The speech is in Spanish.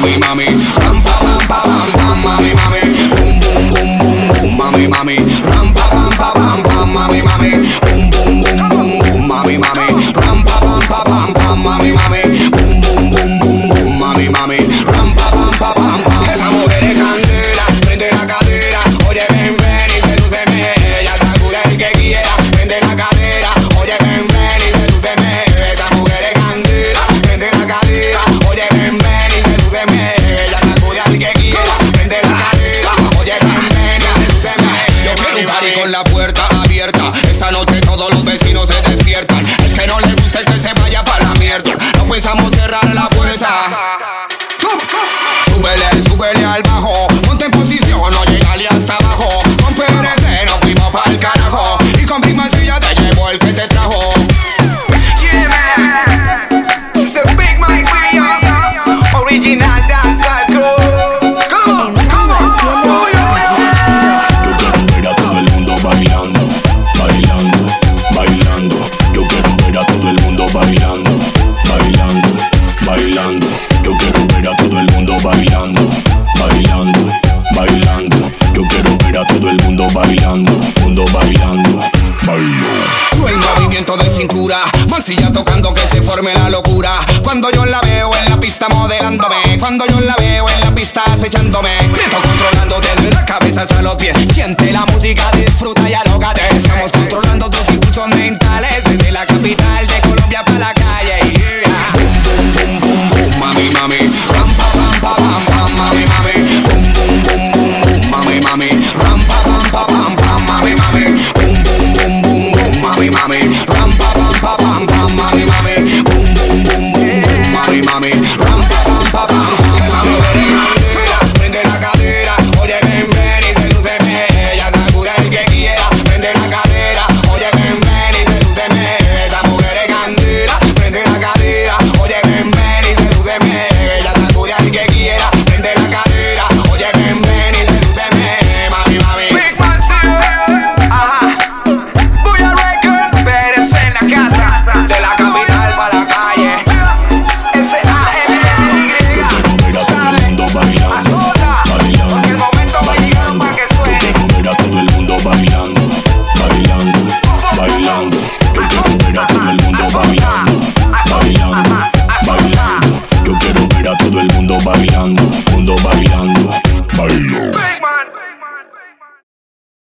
mommy, mommy. Well, that's bailando, bailando, bailando. Yo quiero ver a todo el mundo bailando, mundo bailando, bailando. El movimiento de cintura, bolsilla tocando que se forme la locura. Cuando yo la veo en la pista modelándome, cuando yo la veo en la pista acechándome, grito controlando desde la cabeza hasta los pies. Siente la música, disfruta y alógate. Estamos controlando tus impulsos mentales desde la capital. Yo quiero ver a todo el mundo bailando. Bailando, bailando. Yo quiero ver a todo el mundo bailando. Mundo bailando. Bailando.